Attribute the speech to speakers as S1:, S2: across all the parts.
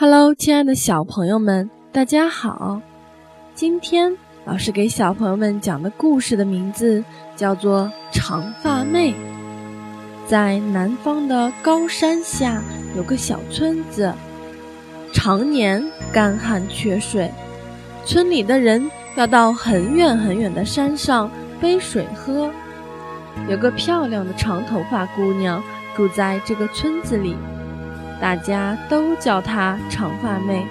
S1: Hello，亲爱的小朋友们，大家好。今天老师给小朋友们讲的故事的名字叫做《长发妹》。在南方的高山下有个小村子，常年干旱缺水，村里的人要到很远很远的山上背水喝。有个漂亮的长头发姑娘住在这个村子里。大家都叫她长发妹。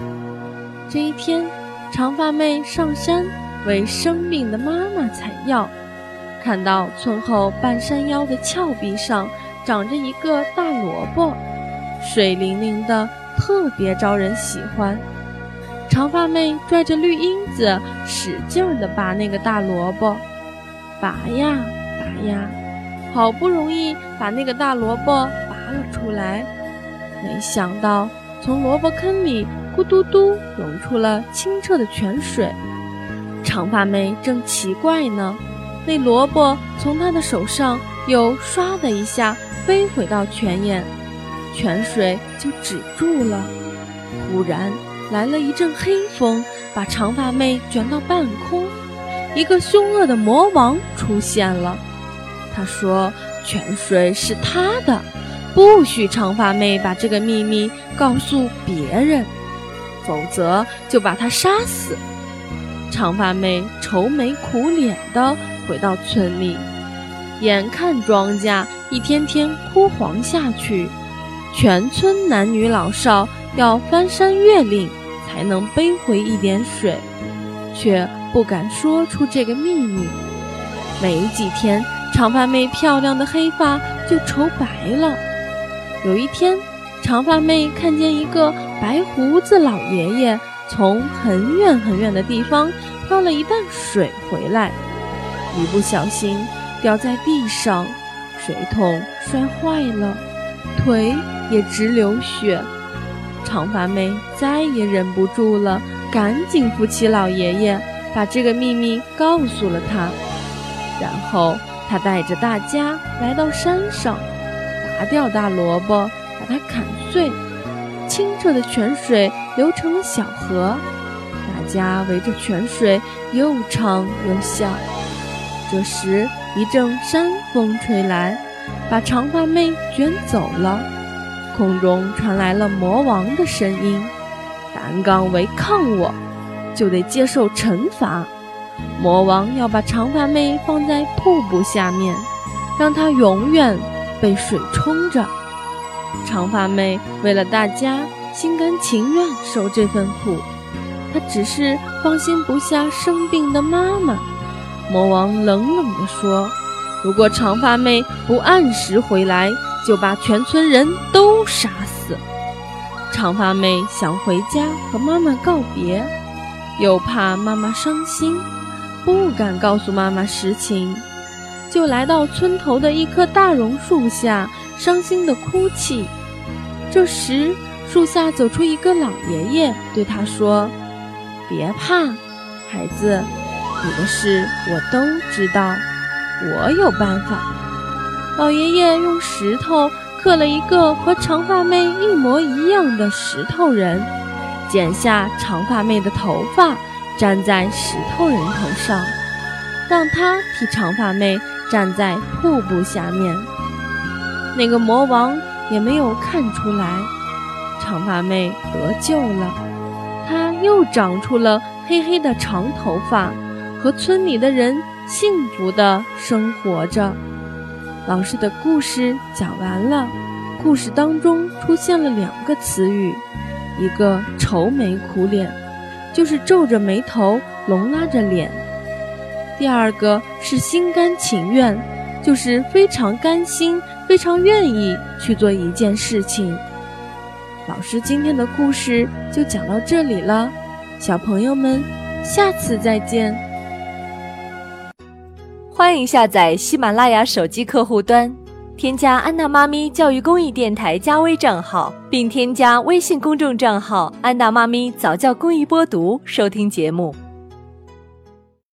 S1: 这一天，长发妹上山为生病的妈妈采药，看到村后半山腰的峭壁上长着一个大萝卜，水灵灵的，特别招人喜欢。长发妹拽着绿缨子，使劲儿地拔那个大萝卜，拔呀拔呀，好不容易把那个大萝卜拔了出来。没想到，从萝卜坑里咕嘟嘟涌出了清澈的泉水。长发妹正奇怪呢，那萝卜从她的手上又唰的一下飞回到泉眼，泉水就止住了。忽然来了一阵黑风，把长发妹卷到半空。一个凶恶的魔王出现了，他说：“泉水是他的。”不许长发妹把这个秘密告诉别人，否则就把她杀死。长发妹愁眉苦脸地回到村里，眼看庄稼一天天枯黄下去，全村男女老少要翻山越岭才能背回一点水，却不敢说出这个秘密。没几天，长发妹漂亮的黑发就愁白了。有一天，长发妹看见一个白胡子老爷爷从很远很远的地方挑了一担水回来，一不小心掉在地上，水桶摔坏了，腿也直流血。长发妹再也忍不住了，赶紧扶起老爷爷，把这个秘密告诉了他。然后，他带着大家来到山上。拔掉大萝卜，把它砍碎，清澈的泉水流成了小河，大家围着泉水又唱又笑。这时，一阵山风吹来，把长发妹卷走了。空中传来了魔王的声音：“胆敢违抗我，就得接受惩罚。魔王要把长发妹放在瀑布下面，让她永远。”被水冲着，长发妹为了大家，心甘情愿受这份苦。她只是放心不下生病的妈妈。魔王冷冷地说：“如果长发妹不按时回来，就把全村人都杀死。”长发妹想回家和妈妈告别，又怕妈妈伤心，不敢告诉妈妈实情。就来到村头的一棵大榕树下，伤心的哭泣。这时，树下走出一个老爷爷，对他说：“别怕，孩子，你的事我都知道，我有办法。”老爷爷用石头刻了一个和长发妹一模一样的石头人，剪下长发妹的头发，粘在石头人头上，让他替长发妹。站在瀑布下面，那个魔王也没有看出来，长发妹得救了。她又长出了黑黑的长头发，和村里的人幸福的生活着。老师的故事讲完了，故事当中出现了两个词语，一个愁眉苦脸，就是皱着眉头，拢拉着脸。第二个是心甘情愿，就是非常甘心、非常愿意去做一件事情。老师今天的故事就讲到这里了，小朋友们，下次再见。
S2: 欢迎下载喜马拉雅手机客户端，添加安娜妈咪教育公益电台加微账号，并添加微信公众账号“安娜妈咪早教公益播读”收听节目。